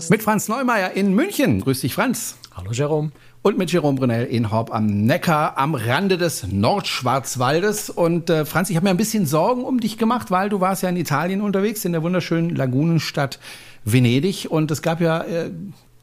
Podcast. Mit Franz Neumeier in München. Grüß dich, Franz. Hallo, Jerome. Und mit Jerome Brunel in Horb am Neckar am Rande des Nordschwarzwaldes. Und äh, Franz, ich habe mir ein bisschen Sorgen um dich gemacht, weil du warst ja in Italien unterwegs, in der wunderschönen Lagunenstadt Venedig. Und es gab ja äh,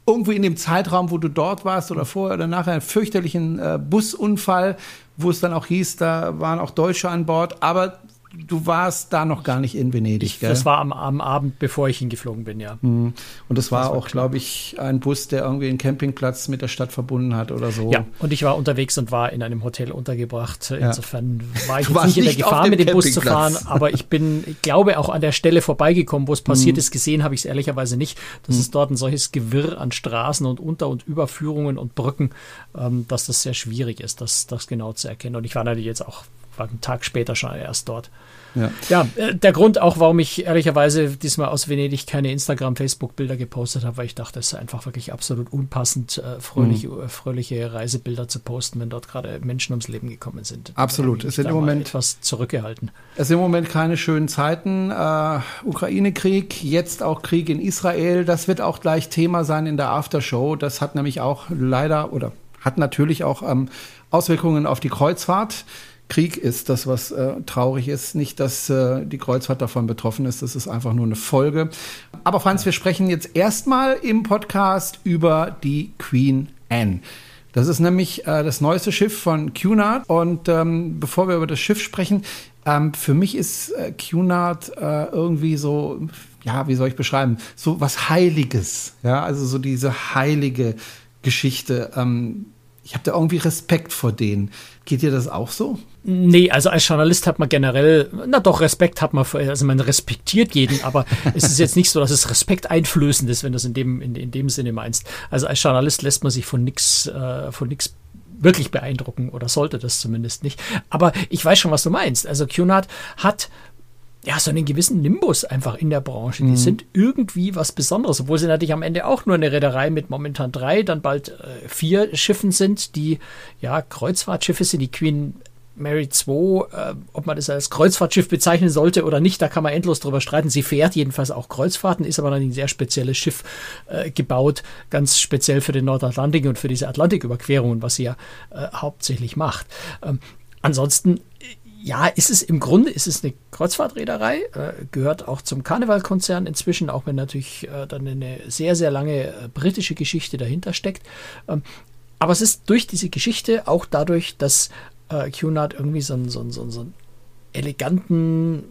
irgendwo in dem Zeitraum, wo du dort warst oder vorher oder nachher einen fürchterlichen äh, Busunfall, wo es dann auch hieß, da waren auch Deutsche an Bord. Aber du warst da noch gar nicht in Venedig, ich, gell? Das war am, am, Abend, bevor ich hingeflogen bin, ja. Mhm. Und das war das war auch, glaube ich, ein Bus, der irgendwie einen Campingplatz mit der Stadt verbunden hat oder so. Ja, und ich war unterwegs und war in einem Hotel untergebracht. Insofern ja. war ich jetzt nicht in der Gefahr, mit dem Bus zu fahren, aber ich bin, ich glaube, auch an der Stelle vorbeigekommen, wo es passiert mhm. ist. Gesehen habe ich es ehrlicherweise nicht. Das mhm. ist dort ein solches Gewirr an Straßen und Unter- und Überführungen und Brücken, ähm, dass das sehr schwierig ist, das, das genau zu erkennen. Und ich war natürlich jetzt auch war einen Tag später schon erst dort. Ja. ja, äh, der Grund auch, warum ich ehrlicherweise diesmal aus Venedig keine Instagram, Facebook-Bilder gepostet habe, weil ich dachte, es ist einfach wirklich absolut unpassend, äh, fröhliche, mhm. fröhliche Reisebilder zu posten, wenn dort gerade Menschen ums Leben gekommen sind. Absolut. Es sind im Moment etwas zurückgehalten. Es sind im Moment keine schönen Zeiten. Äh, Ukraine-Krieg, jetzt auch Krieg in Israel. Das wird auch gleich Thema sein in der Aftershow. Das hat nämlich auch leider oder hat natürlich auch ähm, Auswirkungen auf die Kreuzfahrt. Krieg ist das, was äh, traurig ist. Nicht, dass äh, die Kreuzfahrt davon betroffen ist, das ist einfach nur eine Folge. Aber Franz, wir sprechen jetzt erstmal im Podcast über die Queen Anne. Das ist nämlich äh, das neueste Schiff von Cunard. Und ähm, bevor wir über das Schiff sprechen, ähm, für mich ist äh, Cunard äh, irgendwie so, ja, wie soll ich beschreiben, so was Heiliges. Ja, also so diese heilige Geschichte. Ähm, ich habe da irgendwie Respekt vor denen. Geht dir das auch so? Nee, also als Journalist hat man generell, na doch, Respekt hat man, also man respektiert jeden, aber es ist jetzt nicht so, dass es Respekt einflößend ist, wenn du es in dem, in, in dem Sinne meinst. Also als Journalist lässt man sich von nichts, äh, von nichts wirklich beeindrucken oder sollte das zumindest nicht. Aber ich weiß schon, was du meinst. Also Cunard hat ja, so einen gewissen Nimbus einfach in der Branche. Die mhm. sind irgendwie was Besonderes, obwohl sie natürlich am Ende auch nur eine Reederei mit momentan drei, dann bald äh, vier Schiffen sind, die ja Kreuzfahrtschiffe sind. Die Queen Mary 2, äh, ob man das als Kreuzfahrtschiff bezeichnen sollte oder nicht, da kann man endlos drüber streiten. Sie fährt jedenfalls auch Kreuzfahrten, ist aber dann ein sehr spezielles Schiff äh, gebaut, ganz speziell für den Nordatlantik und für diese Atlantiküberquerungen, was sie ja äh, hauptsächlich macht. Ähm, ansonsten ja, ist es im Grunde ist es eine Kreuzfahrtreederei, äh, gehört auch zum Karnevalkonzern inzwischen, auch wenn natürlich äh, dann eine sehr, sehr lange äh, britische Geschichte dahinter steckt. Ähm, aber es ist durch diese Geschichte, auch dadurch, dass äh, Cunard irgendwie so einen, so, so, so einen eleganten,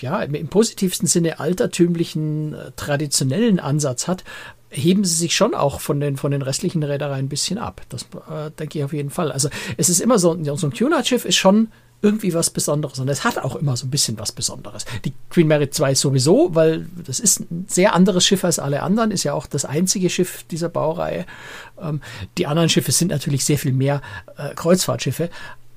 ja, im positivsten Sinne altertümlichen, äh, traditionellen Ansatz hat, heben sie sich schon auch von den, von den restlichen Reedereien ein bisschen ab. Das äh, denke ich auf jeden Fall. Also es ist immer so, so ein Cunard-Schiff ist schon irgendwie was Besonderes. Und es hat auch immer so ein bisschen was Besonderes. Die Queen Mary 2 sowieso, weil das ist ein sehr anderes Schiff als alle anderen, ist ja auch das einzige Schiff dieser Baureihe. Ähm, die anderen Schiffe sind natürlich sehr viel mehr äh, Kreuzfahrtschiffe,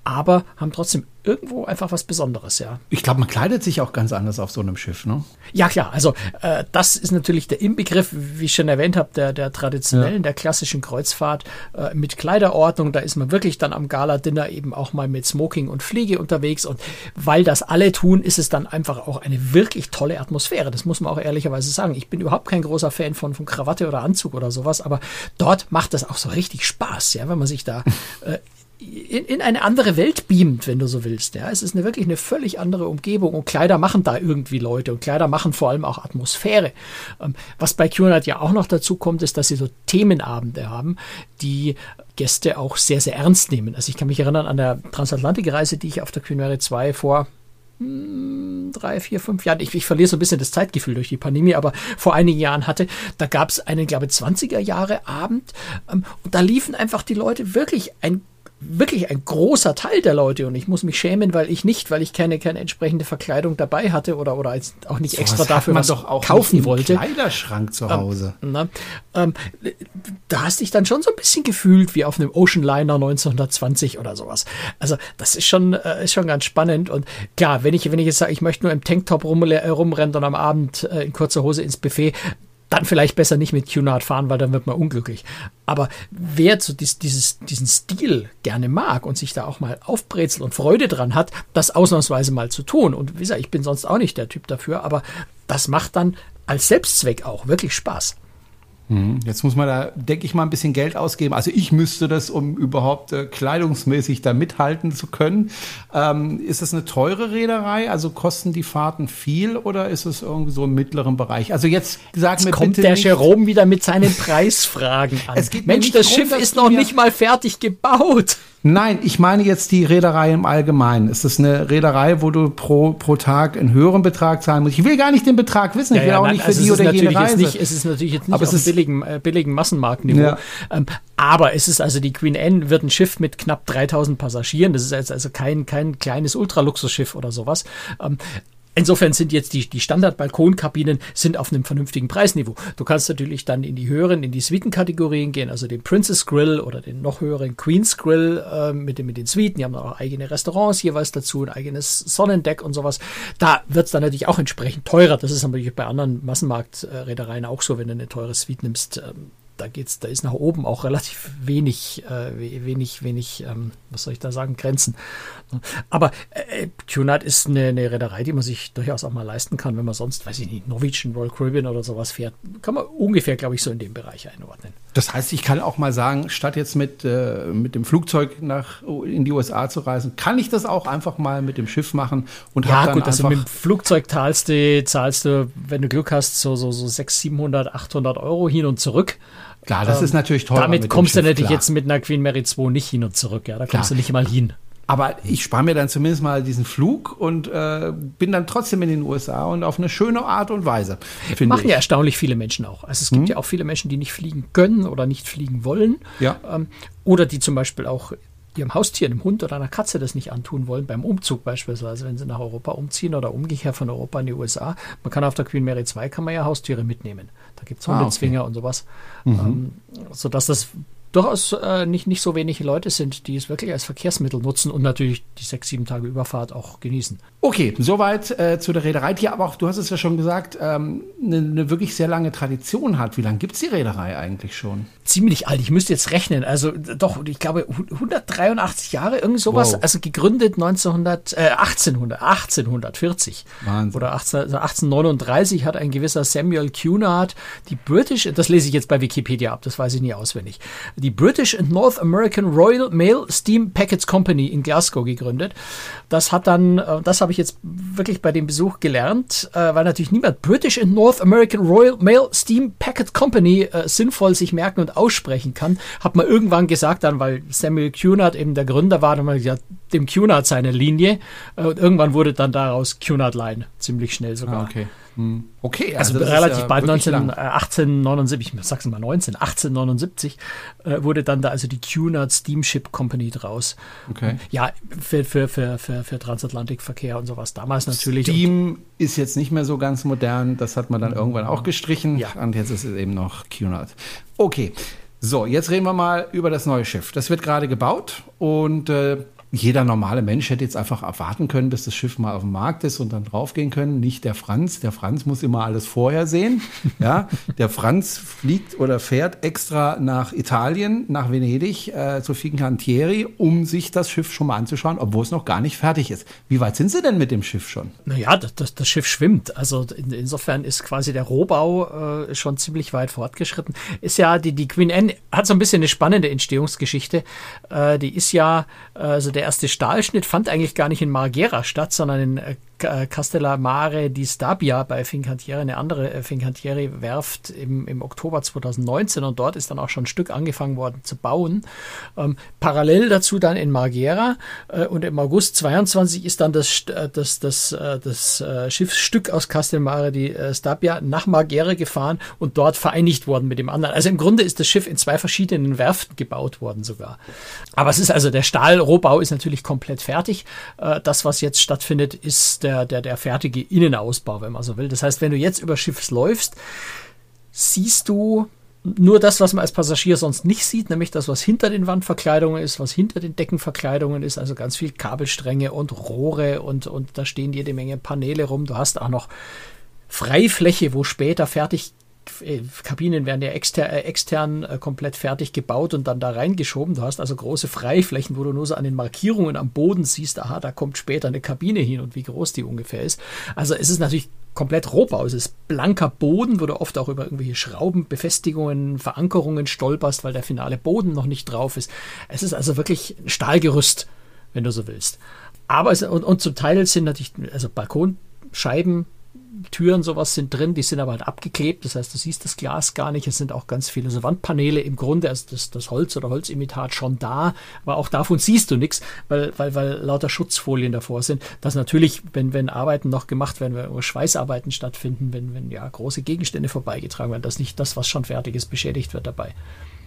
aber haben trotzdem irgendwo einfach was Besonderes, ja. Ich glaube, man kleidet sich auch ganz anders auf so einem Schiff, ne? Ja, klar. Also äh, das ist natürlich der Inbegriff, wie ich schon erwähnt habe, der, der traditionellen, ja. der klassischen Kreuzfahrt äh, mit Kleiderordnung. Da ist man wirklich dann am Gala-Dinner eben auch mal mit Smoking und Fliege unterwegs. Und weil das alle tun, ist es dann einfach auch eine wirklich tolle Atmosphäre. Das muss man auch ehrlicherweise sagen. Ich bin überhaupt kein großer Fan von, von Krawatte oder Anzug oder sowas, aber dort macht das auch so richtig Spaß, ja, wenn man sich da äh, in, in eine andere Welt beamt, wenn du so willst. Ja, es ist eine wirklich eine völlig andere Umgebung und Kleider machen da irgendwie Leute und Kleider machen vor allem auch Atmosphäre. Ähm, was bei QNAT ja auch noch dazu kommt, ist, dass sie so Themenabende haben, die Gäste auch sehr, sehr ernst nehmen. Also ich kann mich erinnern an der Transatlantikreise, die ich auf der Queen 2 vor hm, drei, vier, fünf Jahren, ich, ich verliere so ein bisschen das Zeitgefühl durch die Pandemie, aber vor einigen Jahren hatte, da gab es einen, glaube ich, 20er Jahre Abend ähm, und da liefen einfach die Leute wirklich ein wirklich ein großer Teil der Leute und ich muss mich schämen, weil ich nicht, weil ich keine, keine entsprechende Verkleidung dabei hatte oder, oder auch nicht so, extra dafür was doch auch kaufen wollte. Kleiderschrank zu Hause. Ähm, na, ähm, da hast dich dann schon so ein bisschen gefühlt wie auf einem Ocean Liner 1920 oder sowas. Also das ist schon, äh, ist schon ganz spannend und klar, wenn ich, wenn ich jetzt sage, ich möchte nur im Tanktop rum, äh, rumrennen und am Abend äh, in kurzer Hose ins Buffet, dann vielleicht besser nicht mit Cunard fahren, weil dann wird man unglücklich. Aber wer so dies, dieses, diesen Stil gerne mag und sich da auch mal aufbrezelt und Freude dran hat, das ausnahmsweise mal zu tun. Und wie gesagt, ich bin sonst auch nicht der Typ dafür, aber das macht dann als Selbstzweck auch wirklich Spaß. Mhm. Jetzt muss man da, denke ich mal, ein bisschen Geld ausgeben. Also ich müsste das, um überhaupt äh, kleidungsmäßig da mithalten zu können. Ähm, ist es eine teure Reederei? Also kosten die Fahrten viel oder ist es irgendwie so im mittleren Bereich? Also jetzt sagen mir kommt bitte der nicht, Jerome wieder mit seinen Preisfragen an. Mensch, das Schiff ist noch nicht mal fertig gebaut. Nein, ich meine jetzt die Reederei im Allgemeinen. Ist das eine Reederei, wo du pro, pro Tag einen höheren Betrag zahlen musst? Ich will gar nicht den Betrag wissen. Ich will ja, auch nein, nicht für also die oder jene Reise. Nicht, es ist natürlich jetzt nicht aber auf es billigen, äh, billigen Massenmarktniveau. Ja. Ähm, aber es ist also die Queen Anne wird ein Schiff mit knapp 3000 Passagieren. Das ist also kein, kein kleines Ultraluxusschiff oder sowas. Ähm, Insofern sind jetzt die, die Standard-Balkonkabinen sind auf einem vernünftigen Preisniveau. Du kannst natürlich dann in die höheren, in die Suitenkategorien gehen, also den Princess Grill oder den noch höheren Queen's Grill äh, mit, den, mit den Suiten. Die haben auch eigene Restaurants jeweils dazu, ein eigenes Sonnendeck und sowas. Da wird es dann natürlich auch entsprechend teurer. Das ist natürlich bei anderen Massenmarktreedereien auch so, wenn du eine teure Suite nimmst. Ähm, da geht's, da ist nach oben auch relativ wenig, äh, wenig, wenig, ähm, was soll ich da sagen, Grenzen. Aber äh, Cunard ist eine, eine Reederei, die man sich durchaus auch mal leisten kann, wenn man sonst, weiß ich nicht, Norwegian, Royal Caribbean oder sowas fährt. Kann man ungefähr, glaube ich, so in dem Bereich einordnen. Das heißt, ich kann auch mal sagen, statt jetzt mit, äh, mit dem Flugzeug nach in die USA zu reisen, kann ich das auch einfach mal mit dem Schiff machen und ja, dann gut, also mit dem Flugzeug zahlst du, zahlst du, wenn du Glück hast, so, so, so 600, 700, 800 Euro hin und zurück. Klar, das ähm, ist natürlich toll. Damit kommst du natürlich jetzt mit einer Queen Mary 2 nicht hin und zurück. Ja, da kommst klar. du nicht mal hin. Aber ich spare mir dann zumindest mal diesen Flug und äh, bin dann trotzdem in den USA und auf eine schöne Art und Weise. Machen ich. ja erstaunlich viele Menschen auch. Also es gibt hm. ja auch viele Menschen, die nicht fliegen können oder nicht fliegen wollen. Ja. Ähm, oder die zum Beispiel auch ihrem Haustier, einem Hund oder einer Katze das nicht antun wollen, beim Umzug beispielsweise, wenn sie nach Europa umziehen oder umgekehrt von Europa in die USA. Man kann auf der Queen Mary 2 kann man ja Haustiere mitnehmen. Da gibt es Hundezwinger ah, okay. und sowas. Mhm. Ähm, sodass das durchaus äh, nicht, nicht so wenige Leute sind, die es wirklich als Verkehrsmittel nutzen und natürlich die sechs, sieben Tage Überfahrt auch genießen. Okay, soweit äh, zu der Reederei, die aber auch, du hast es ja schon gesagt, ähm, eine, eine wirklich sehr lange Tradition hat. Wie lange gibt es die Reederei eigentlich schon? Ziemlich alt, ich müsste jetzt rechnen. Also doch, ich glaube 183 Jahre, irgend sowas. Wow. Also gegründet 1900, äh, 1800, 1840. Wahnsinn. Oder 18, also 1839 hat ein gewisser Samuel Cunard die British, das lese ich jetzt bei Wikipedia ab, das weiß ich nie auswendig die British and North American Royal Mail Steam Packets Company in Glasgow gegründet. Das hat dann, äh, das habe ich jetzt wirklich bei dem Besuch gelernt, äh, weil natürlich niemand British and North American Royal Mail Steam Packet Company äh, sinnvoll sich merken und aussprechen kann. Hat man irgendwann gesagt dann, weil Samuel Cunard eben der Gründer war, dann gesagt, dem Cunard seine Linie. Und irgendwann wurde dann daraus Cunard Line, ziemlich schnell sogar. Ah, okay. Hm. Okay, also, also relativ ja bald 19, äh, 1879, ich sag's mal 19, 1879 äh, wurde dann da also die Cunard Steamship Company draus. Okay. Ja, für, für, für, für, für Transatlantikverkehr und sowas. Damals natürlich. Steam ist jetzt nicht mehr so ganz modern, das hat man dann irgendwann auch gestrichen. Ja. Und jetzt ist es eben noch Cunard. Okay. So, jetzt reden wir mal über das neue Schiff. Das wird gerade gebaut und äh, jeder normale Mensch hätte jetzt einfach erwarten können, bis das Schiff mal auf dem Markt ist und dann draufgehen können. Nicht der Franz. Der Franz muss immer alles vorher sehen. Ja, der Franz fliegt oder fährt extra nach Italien, nach Venedig, äh, zu Fincantieri, um sich das Schiff schon mal anzuschauen, obwohl es noch gar nicht fertig ist. Wie weit sind Sie denn mit dem Schiff schon? Naja, das, das, das Schiff schwimmt. Also in, insofern ist quasi der Rohbau äh, schon ziemlich weit fortgeschritten. Ist ja, die, die Queen Anne hat so ein bisschen eine spannende Entstehungsgeschichte. Äh, die ist ja, äh, also der der erste Stahlschnitt fand eigentlich gar nicht in Marghera statt, sondern in äh, Castellamare di Stabia bei Fincantieri, eine andere äh, Fincantieri-Werft im, im Oktober 2019 und dort ist dann auch schon ein Stück angefangen worden zu bauen. Ähm, parallel dazu dann in Marghera äh, und im August 22 ist dann das, äh, das, das, äh, das äh, Schiffsstück aus Castellamare di Stabia nach Marghera gefahren und dort vereinigt worden mit dem anderen. Also im Grunde ist das Schiff in zwei verschiedenen Werften gebaut worden sogar. Aber es ist also der Stahlrohbau ist natürlich komplett fertig. das, was jetzt stattfindet, ist der der, der, der fertige Innenausbau, wenn man so will. Das heißt, wenn du jetzt über Schiffs läufst, siehst du nur das, was man als Passagier sonst nicht sieht, nämlich das, was hinter den Wandverkleidungen ist, was hinter den Deckenverkleidungen ist, also ganz viel Kabelstränge und Rohre und, und da stehen jede Menge Paneele rum. Du hast auch noch Freifläche, wo später fertig Kabinen werden ja exter, äh, extern äh, komplett fertig gebaut und dann da reingeschoben. Du hast also große Freiflächen, wo du nur so an den Markierungen am Boden siehst, aha, da kommt später eine Kabine hin und wie groß die ungefähr ist. Also es ist natürlich komplett Rohbau. Es ist blanker Boden, wo du oft auch über irgendwelche Schrauben, Befestigungen, Verankerungen stolperst, weil der finale Boden noch nicht drauf ist. Es ist also wirklich ein Stahlgerüst, wenn du so willst. Aber es, und, und zum Teil sind natürlich, also Balkonscheiben, Türen, sowas sind drin, die sind aber halt abgeklebt, das heißt, du siehst das Glas gar nicht. Es sind auch ganz viele so Wandpaneele im Grunde, also das, das Holz oder Holzimitat schon da, aber auch davon siehst du nichts, weil, weil, weil lauter Schutzfolien davor sind. Das natürlich, wenn, wenn Arbeiten noch gemacht werden, wenn Schweißarbeiten stattfinden, wenn, wenn ja große Gegenstände vorbeigetragen werden, dass nicht das, was schon fertig ist, beschädigt wird dabei.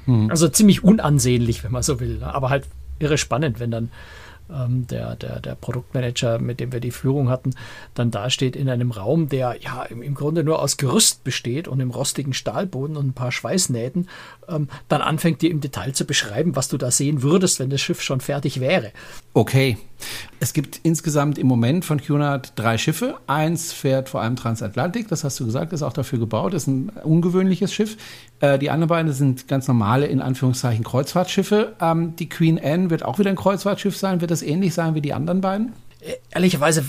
Hm. Also ziemlich unansehnlich, wenn man so will, aber halt irre spannend, wenn dann ähm, der, der, der Produktmanager, mit dem wir die Führung hatten, dann dasteht in einem Raum, der ja im, im Grunde nur aus Gerüst besteht und im rostigen Stahlboden und ein paar Schweißnähten, ähm, dann anfängt dir im Detail zu beschreiben, was du da sehen würdest, wenn das Schiff schon fertig wäre. Okay. Es gibt insgesamt im Moment von Cunard drei Schiffe. Eins fährt vor allem Transatlantik, das hast du gesagt, ist auch dafür gebaut, ist ein ungewöhnliches Schiff. Äh, die anderen beiden sind ganz normale, in Anführungszeichen, Kreuzfahrtschiffe. Ähm, die Queen Anne wird auch wieder ein Kreuzfahrtschiff sein. Wird das ähnlich sein wie die anderen beiden? ehrlicherweise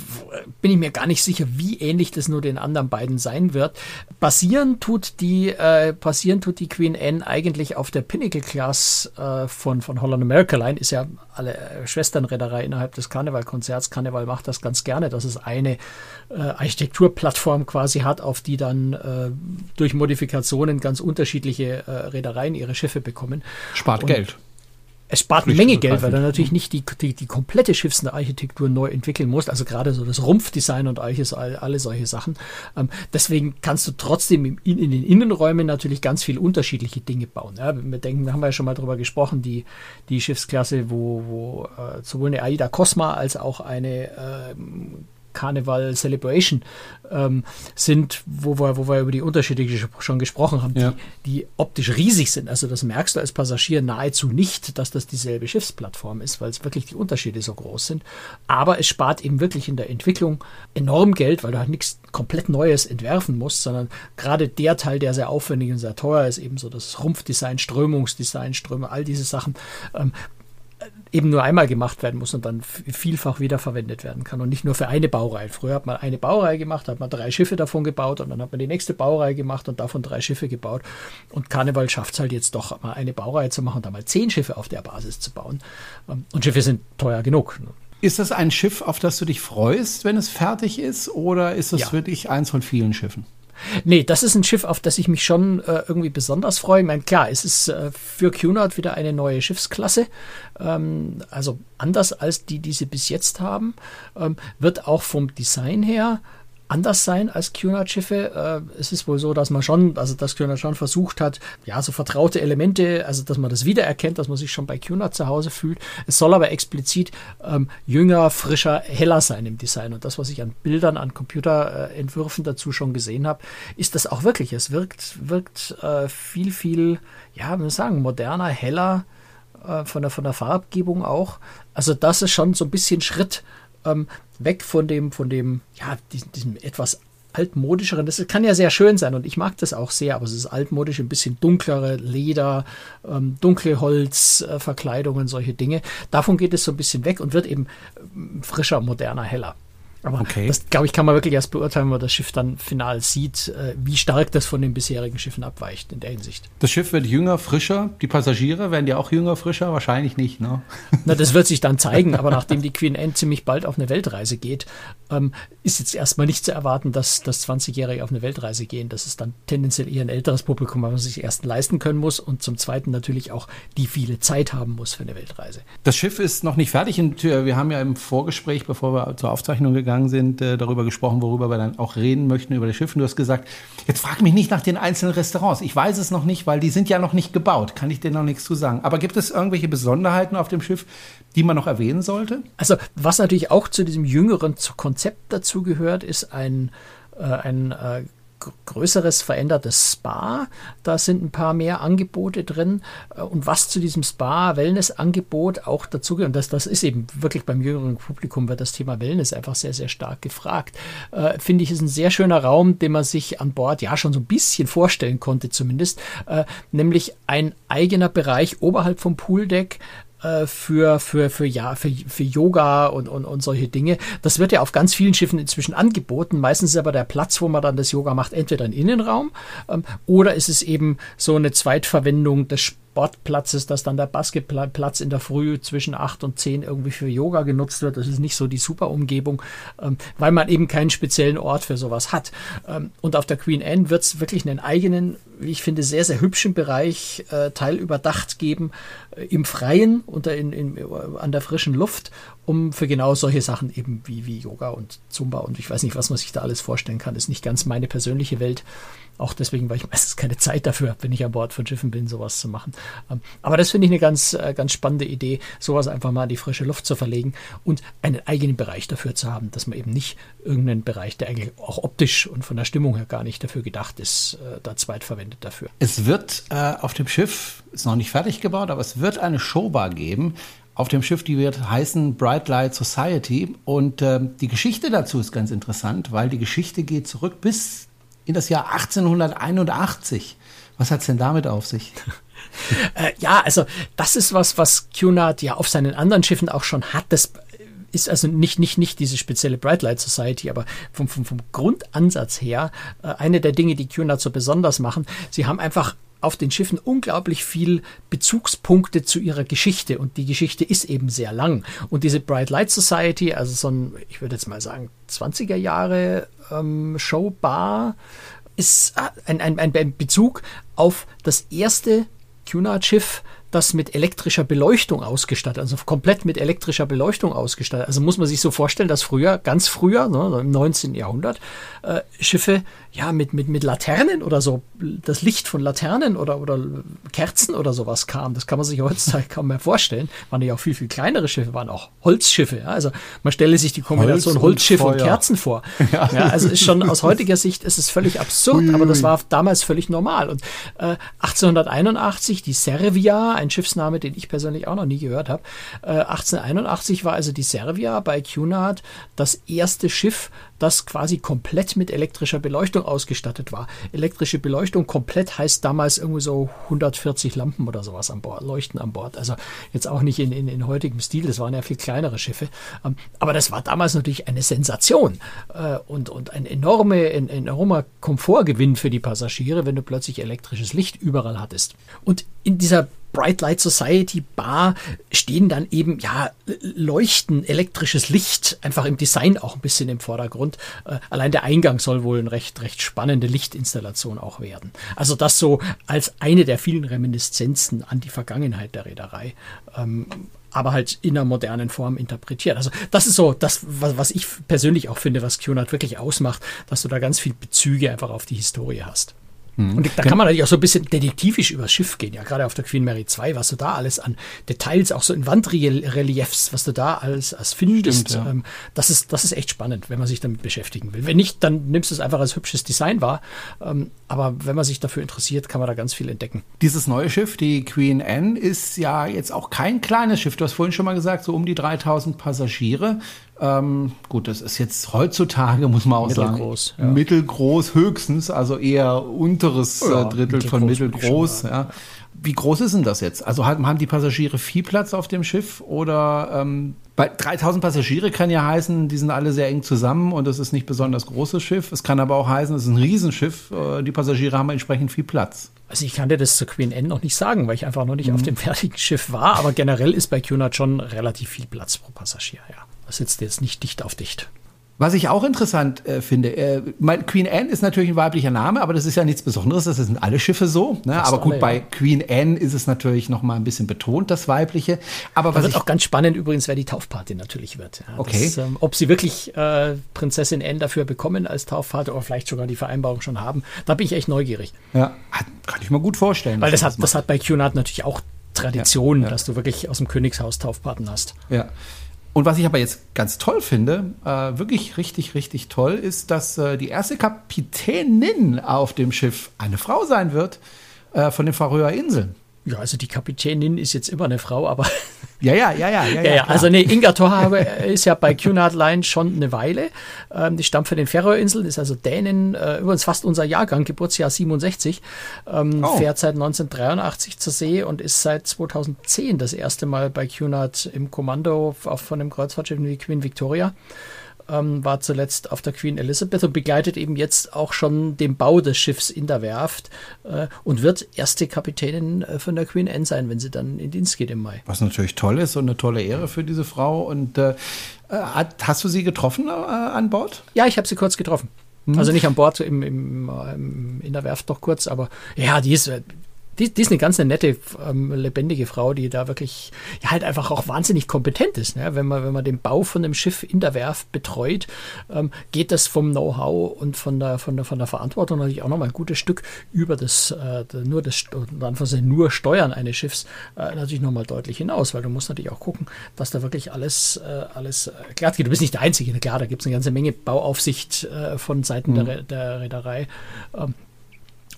bin ich mir gar nicht sicher, wie ähnlich das nur den anderen beiden sein wird. Basieren tut die, äh, basieren tut die Queen Anne eigentlich auf der Pinnacle Class äh, von, von Holland America Line. Ist ja alle äh, Schwesternreederei innerhalb des Karnevalkonzerts. Karneval macht das ganz gerne, dass es eine äh, Architekturplattform quasi hat, auf die dann äh, durch Modifikationen ganz unterschiedliche äh, Reedereien ihre Schiffe bekommen. Spart Und Geld. Es spart eine Menge Geld, weil du natürlich nicht die, die, die komplette Schiffsarchitektur neu entwickeln musst, also gerade so das Rumpfdesign und alles, alle solche Sachen. Ähm, deswegen kannst du trotzdem in, in, den Innenräumen natürlich ganz viele unterschiedliche Dinge bauen. Ja, wir denken, da haben wir ja schon mal drüber gesprochen, die, die Schiffsklasse, wo, wo äh, sowohl eine Aida Cosma als auch eine äh, Carnival Celebration ähm, sind, wo wir, wo wir über die Unterschiede schon gesprochen haben, ja. die, die optisch riesig sind. Also das merkst du als Passagier nahezu nicht, dass das dieselbe Schiffsplattform ist, weil es wirklich die Unterschiede so groß sind. Aber es spart eben wirklich in der Entwicklung enorm Geld, weil du halt nichts komplett Neues entwerfen musst, sondern gerade der Teil, der sehr aufwendig und sehr teuer ist, eben so das Rumpfdesign, Strömungsdesign, Ströme, all diese Sachen, ähm, eben nur einmal gemacht werden muss und dann vielfach wiederverwendet werden kann und nicht nur für eine Baureihe. Früher hat man eine Baureihe gemacht, hat man drei Schiffe davon gebaut und dann hat man die nächste Baureihe gemacht und davon drei Schiffe gebaut. Und Karneval schafft es halt jetzt doch mal eine Baureihe zu machen und dann mal zehn Schiffe auf der Basis zu bauen. Ähm, und Schiffe sind teuer genug. Ist das ein Schiff, auf das du dich freust, wenn es fertig ist, oder ist das ja. wirklich eins von vielen Schiffen? Nee, das ist ein Schiff, auf das ich mich schon äh, irgendwie besonders freue. Ich meine, klar, es ist äh, für Cunard wieder eine neue Schiffsklasse. Ähm, also anders als die, die sie bis jetzt haben. Ähm, wird auch vom Design her anders sein als Cunard-Schiffe. Äh, es ist wohl so, dass man schon, also dass Cunard schon versucht hat, ja, so vertraute Elemente, also dass man das wiedererkennt, dass man sich schon bei Cunard zu Hause fühlt. Es soll aber explizit ähm, jünger, frischer, heller sein im Design. Und das, was ich an Bildern, an Computerentwürfen dazu schon gesehen habe, ist das auch wirklich. Es wirkt, wirkt äh, viel, viel, ja, man sagen, moderner, heller, äh, von, der, von der Farbgebung auch. Also das ist schon so ein bisschen Schritt ähm, weg von dem, von dem, ja, diesem, diesem etwas altmodischeren. Das kann ja sehr schön sein und ich mag das auch sehr, aber es ist altmodisch, ein bisschen dunklere Leder, ähm, dunkle Holzverkleidungen, äh, solche Dinge. Davon geht es so ein bisschen weg und wird eben äh, frischer, moderner, heller. Aber okay. das, glaube ich, kann man wirklich erst beurteilen, wenn man das Schiff dann final sieht, äh, wie stark das von den bisherigen Schiffen abweicht in der Hinsicht. Das Schiff wird jünger, frischer. Die Passagiere werden ja auch jünger, frischer? Wahrscheinlich nicht, ne? Na, das wird sich dann zeigen. Aber nachdem die Queen Anne ziemlich bald auf eine Weltreise geht, ähm, ist jetzt erstmal nicht zu erwarten, dass, dass 20-Jährige auf eine Weltreise gehen. Das ist dann tendenziell eher ein älteres Publikum, was man sich erst leisten können muss und zum Zweiten natürlich auch die viele Zeit haben muss für eine Weltreise. Das Schiff ist noch nicht fertig und wir haben ja im Vorgespräch, bevor wir zur Aufzeichnung gegangen gegangen sind, äh, darüber gesprochen, worüber wir dann auch reden möchten, über das Schiff. Und du hast gesagt, jetzt frag mich nicht nach den einzelnen Restaurants. Ich weiß es noch nicht, weil die sind ja noch nicht gebaut. Kann ich dir noch nichts zu sagen. Aber gibt es irgendwelche Besonderheiten auf dem Schiff, die man noch erwähnen sollte? Also, was natürlich auch zu diesem jüngeren Konzept dazu gehört, ist ein, äh, ein äh, größeres verändertes Spa. Da sind ein paar mehr Angebote drin. Äh, und was zu diesem Spa-Wellness-Angebot auch dazu gehört, und das, das ist eben wirklich beim jüngeren Publikum, wird das Thema Wellness einfach sehr, sehr stark gefragt, äh, finde ich, ist ein sehr schöner Raum, den man sich an Bord ja schon so ein bisschen vorstellen konnte zumindest, äh, nämlich ein eigener Bereich oberhalb vom Pooldeck, äh, für, für, für, ja, für, für Yoga und, und, und solche Dinge. Das wird ja auf ganz vielen Schiffen inzwischen angeboten. Meistens ist aber der Platz, wo man dann das Yoga macht, entweder ein Innenraum ähm, oder ist es eben so eine Zweitverwendung des Sportplatzes, dass dann der Basketballplatz in der Früh zwischen 8 und 10 irgendwie für Yoga genutzt wird. Das ist nicht so die super Umgebung, ähm, weil man eben keinen speziellen Ort für sowas hat. Ähm, und auf der Queen Anne wird es wirklich einen eigenen, wie ich finde, sehr, sehr hübschen Bereich äh, teilüberdacht geben, äh, im Freien, unter in, in, an der frischen Luft, um für genau solche Sachen eben wie, wie Yoga und Zumba und ich weiß nicht, was man sich da alles vorstellen kann. Das ist nicht ganz meine persönliche Welt. Auch deswegen, weil ich meistens keine Zeit dafür habe, wenn ich an Bord von Schiffen bin, sowas zu machen. Ähm, aber das finde ich eine ganz, äh, ganz spannende Idee, sowas einfach mal in die frische Luft zu verlegen und einen eigenen Bereich dafür zu haben, dass man eben nicht irgendeinen Bereich, der eigentlich auch optisch und von der Stimmung her gar nicht dafür gedacht ist, äh, da zweitverwendet dafür. Es wird äh, auf dem Schiff, ist noch nicht fertig gebaut, aber es wird eine Showbar geben, auf dem Schiff, die wird heißen Bright Light Society. Und äh, die Geschichte dazu ist ganz interessant, weil die Geschichte geht zurück bis in das Jahr 1881. Was hat's denn damit auf sich? äh, ja, also das ist was, was Cunard ja auf seinen anderen Schiffen auch schon hat. Das ist also nicht, nicht, nicht diese spezielle Bright Light Society, aber vom, vom, vom Grundansatz her äh, eine der Dinge, die Cunard so besonders machen. Sie haben einfach auf den Schiffen unglaublich viel Bezugspunkte zu ihrer Geschichte und die Geschichte ist eben sehr lang. Und diese Bright Light Society, also so ein, ich würde jetzt mal sagen, 20er Jahre ähm, Showbar, ist äh, ein, ein, ein Bezug auf das erste Cunard-Schiff, das mit elektrischer Beleuchtung ausgestattet, also komplett mit elektrischer Beleuchtung ausgestattet. Also muss man sich so vorstellen, dass früher, ganz früher, ne, im 19. Jahrhundert, äh, Schiffe ja mit, mit, mit Laternen oder so, das Licht von Laternen oder, oder Kerzen oder sowas kam. Das kann man sich heutzutage kaum mehr vorstellen. Waren ja auch viel, viel kleinere Schiffe, waren auch Holzschiffe. Ja? Also man stelle sich die Kombination Holz Holzschiff und, und, Kerzen vor. Ja. ja. also ist schon aus heutiger Sicht ist es völlig absurd, aber das war damals völlig normal. Und äh, 1881 die Servia, ein Schiffsname, den ich persönlich auch noch nie gehört habe. Äh, 1881 war also die Servia bei Cunard das erste Schiff, das quasi komplett mit elektrischer Beleuchtung ausgestattet war. Elektrische Beleuchtung komplett heißt damals irgendwie so 140 Lampen oder sowas an Bord, Leuchten an Bord. Also jetzt auch nicht in, in, in heutigem Stil, das waren ja viel kleinere Schiffe. Ähm, aber das war damals natürlich eine Sensation äh, und, und ein, enorme, ein enormer Komfortgewinn für die Passagiere, wenn du plötzlich elektrisches Licht überall hattest. Und in dieser Bright Light Society Bar stehen dann eben, ja, Leuchten, elektrisches Licht, einfach im Design auch ein bisschen im Vordergrund. Äh, allein der Eingang soll wohl eine recht, recht spannende Lichtinstallation auch werden. Also das so als eine der vielen Reminiszenzen an die Vergangenheit der Reederei. Ähm, aber halt in einer modernen Form interpretiert. Also das ist so das, was, was ich persönlich auch finde, was Cunard wirklich ausmacht, dass du da ganz viel Bezüge einfach auf die Historie hast. Mhm. Und da kann man natürlich auch so ein bisschen detektivisch übers Schiff gehen. Ja, gerade auf der Queen Mary 2, was du da alles an Details, auch so in Wandreliefs, was du da alles als findest. Stimmt, ja. ähm, das ist, das ist echt spannend, wenn man sich damit beschäftigen will. Wenn nicht, dann nimmst du es einfach als hübsches Design wahr. Ähm, aber wenn man sich dafür interessiert, kann man da ganz viel entdecken. Dieses neue Schiff, die Queen Anne, ist ja jetzt auch kein kleines Schiff. Du hast vorhin schon mal gesagt, so um die 3000 Passagiere. Ähm, gut, das ist jetzt heutzutage, muss man auch mittelgroß, sagen, ja. mittelgroß höchstens, also eher unteres ja, äh, Drittel mittelgroß von mittelgroß. Ja. Wie groß ist denn das jetzt? Also haben die Passagiere viel Platz auf dem Schiff oder ähm, bei 3000 Passagiere kann ja heißen, die sind alle sehr eng zusammen und es ist nicht besonders großes Schiff. Es kann aber auch heißen, es ist ein Riesenschiff. Äh, die Passagiere haben entsprechend viel Platz. Also ich kann dir das zur Queen N noch nicht sagen, weil ich einfach noch nicht mhm. auf dem fertigen Schiff war. Aber generell ist bei Cunard schon relativ viel Platz pro Passagier, ja. Das sitzt jetzt nicht dicht auf dicht. Was ich auch interessant äh, finde, äh, mein, Queen Anne ist natürlich ein weiblicher Name, aber das ist ja nichts Besonderes, das sind alle Schiffe so. Ne? Aber gut, alle, bei Queen Anne ist es natürlich noch mal ein bisschen betont, das Weibliche. Aber da was wird auch ganz spannend übrigens, wer die Taufpatin natürlich wird. Ja, okay. Das, ähm, ob sie wirklich äh, Prinzessin Anne dafür bekommen als Taufvater oder vielleicht sogar die Vereinbarung schon haben, da bin ich echt neugierig. Ja, kann ich mir gut vorstellen. Weil das hat, das, das hat bei Cunard natürlich auch Tradition, ja, ja. dass du wirklich aus dem Königshaus Taufpaten hast. Ja. Und was ich aber jetzt ganz toll finde, äh, wirklich richtig, richtig toll, ist, dass äh, die erste Kapitänin auf dem Schiff eine Frau sein wird äh, von den Färöer Inseln. Ja, also die Kapitänin ist jetzt immer eine Frau, aber. Ja, ja, ja, ja. ja, ja, ja also nee, Inga Torhabe ist ja bei Cunard Line schon eine Weile. Ähm, die stammt von den Färöerinseln, ist also Dänin, äh, übrigens fast unser Jahrgang, Geburtsjahr 67. Ähm, oh. Fährt seit 1983 zur See und ist seit 2010 das erste Mal bei Cunard im Kommando auf, von dem Kreuzfahrtschiff wie Queen Victoria ähm, war zuletzt auf der Queen Elizabeth und begleitet eben jetzt auch schon den Bau des Schiffs in der Werft äh, und wird erste Kapitänin äh, von der Queen Anne sein, wenn sie dann in Dienst geht im Mai. Was natürlich toll ist und eine tolle Ehre für diese Frau. Und äh, äh hast du sie getroffen äh, an Bord? Ja, ich habe sie kurz getroffen. Hm. Also nicht an Bord, im, im, im, in der Werft doch kurz, aber ja, die ist, die, die ist eine ganz nette, ähm, lebendige Frau, die da wirklich ja, halt einfach auch wahnsinnig kompetent ist. Ne? Wenn, man, wenn man den Bau von einem Schiff in der Werft betreut, ähm, geht das vom Know-how und von der, von, der, von der Verantwortung natürlich auch nochmal ein gutes Stück über das, äh, nur das nur Steuern eines Schiffs äh, natürlich nochmal deutlich hinaus, weil du musst natürlich auch gucken, dass da wirklich alles, äh, alles äh, glatt geht. Du bist nicht der Einzige, klar, da gibt es eine ganze Menge Bauaufsicht äh, von Seiten mhm. der, der Reederei. Ähm,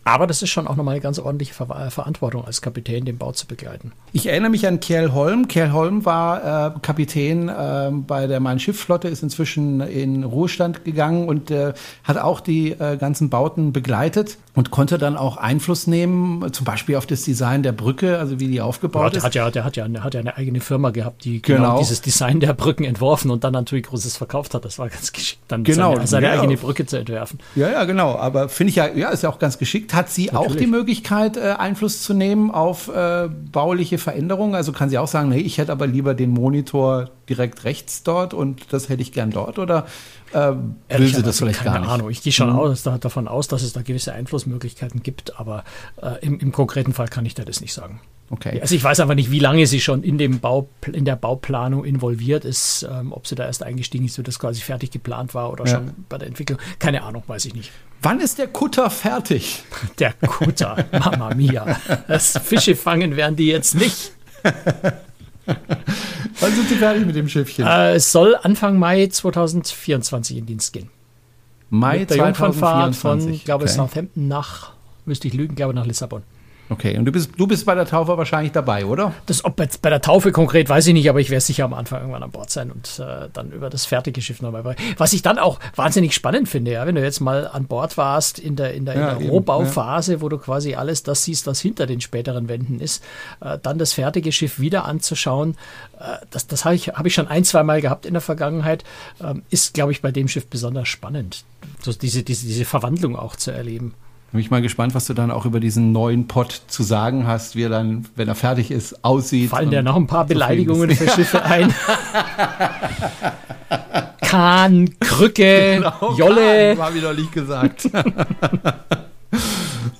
aber das ist schon auch nochmal eine ganz ordentliche Ver äh, Verantwortung als Kapitän, den Bau zu begleiten. Ich erinnere mich an Kjell Holm. Kjell Holm war äh, Kapitän äh, bei der Main-Schiff-Flotte, ist inzwischen in Ruhestand gegangen und äh, hat auch die äh, ganzen Bauten begleitet und konnte dann auch Einfluss nehmen, zum Beispiel auf das Design der Brücke, also wie die aufgebaut ja, der ist. Hat ja, der hat ja, eine, hat ja eine eigene Firma gehabt, die genau, genau, dieses Design der Brücken entworfen und dann natürlich Großes verkauft hat. Das war ganz geschickt, dann genau, seine, seine ja, eigene Brücke zu entwerfen. Ja, ja, genau. Aber finde ich ja, ja, ist ja auch ganz geschickt hat sie Natürlich. auch die Möglichkeit, äh, Einfluss zu nehmen auf äh, bauliche Veränderungen? Also kann sie auch sagen, nee, ich hätte aber lieber den Monitor direkt rechts dort und das hätte ich gern dort? Oder äh, will sie das vielleicht gar nicht? Keine Ahnung. Ich gehe schon mhm. aus, davon aus, dass es da gewisse Einflussmöglichkeiten gibt, aber äh, im, im konkreten Fall kann ich da das nicht sagen. Okay. Also ich weiß einfach nicht, wie lange sie schon in, dem Bau, in der Bauplanung involviert ist, ähm, ob sie da erst eingestiegen ist, so das quasi fertig geplant war oder ja. schon bei der Entwicklung. Keine Ahnung, weiß ich nicht. Wann ist der Kutter fertig? Der Kutter, Mama mia. Das Fische fangen werden die jetzt nicht. Wann sind Sie fertig mit dem Schiffchen? Äh, es soll Anfang Mai 2024 in Dienst gehen. Mai mit der 2024. von, ich glaube, okay. Southampton nach, müsste ich lügen, glaube nach Lissabon. Okay, und du bist, du bist bei der Taufe wahrscheinlich dabei, oder? Das, ob jetzt bei der Taufe konkret, weiß ich nicht, aber ich werde sicher am Anfang irgendwann an Bord sein und äh, dann über das fertige Schiff nochmal. Was ich dann auch wahnsinnig spannend finde, ja, wenn du jetzt mal an Bord warst in der, in der, ja, in der Rohbauphase, ja. wo du quasi alles das siehst, was hinter den späteren Wänden ist, äh, dann das fertige Schiff wieder anzuschauen, äh, das, das habe ich, hab ich schon ein, zwei Mal gehabt in der Vergangenheit, ähm, ist, glaube ich, bei dem Schiff besonders spannend, so diese, diese, diese Verwandlung auch zu erleben. Bin ich mal gespannt, was du dann auch über diesen neuen Pott zu sagen hast, wie er dann, wenn er fertig ist, aussieht. Fallen dir noch ein paar Beleidigungen für Schiffe ein? Kahn, Krücke, genau, Jolle. Habe ich noch nicht gesagt.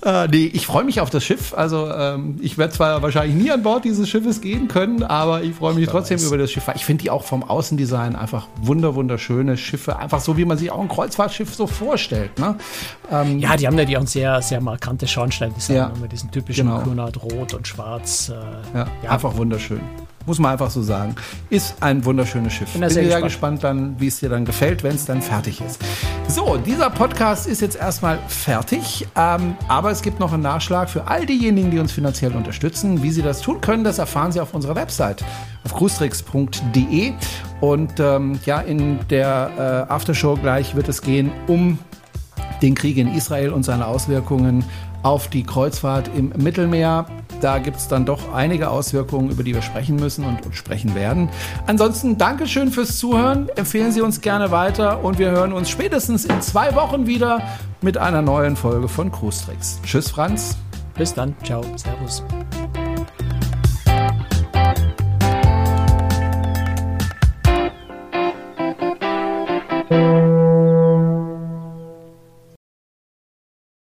Äh, nee, ich freue mich auf das Schiff. Also ähm, ich werde zwar wahrscheinlich nie an Bord dieses Schiffes gehen können, aber ich freue mich ich trotzdem weiß. über das Schiff. Ich finde die auch vom Außendesign einfach wunder wunderschöne Schiffe, einfach so wie man sich auch ein Kreuzfahrtschiff so vorstellt. Ne? Ähm, ja, die haben ja die auch sehr sehr markante Schornsteindesign ja, mit diesen typischen genau. Kunert Rot und Schwarz. Äh, ja, ja, einfach wunderschön muss man einfach so sagen. Ist ein wunderschönes Schiff. Bin, Bin sehr, sehr gespannt. dann, wie es dir dann gefällt, wenn es dann fertig ist. So, dieser Podcast ist jetzt erstmal fertig, ähm, aber es gibt noch einen Nachschlag für all diejenigen, die uns finanziell unterstützen. Wie sie das tun können, das erfahren sie auf unserer Website auf cruistricks.de und ähm, ja, in der äh, Aftershow gleich wird es gehen um den Krieg in Israel und seine Auswirkungen auf die Kreuzfahrt im Mittelmeer. Da gibt es dann doch einige Auswirkungen, über die wir sprechen müssen und, und sprechen werden. Ansonsten Dankeschön fürs Zuhören. Empfehlen Sie uns gerne weiter und wir hören uns spätestens in zwei Wochen wieder mit einer neuen Folge von Cruise Tricks. Tschüss, Franz. Bis dann. Ciao. Servus.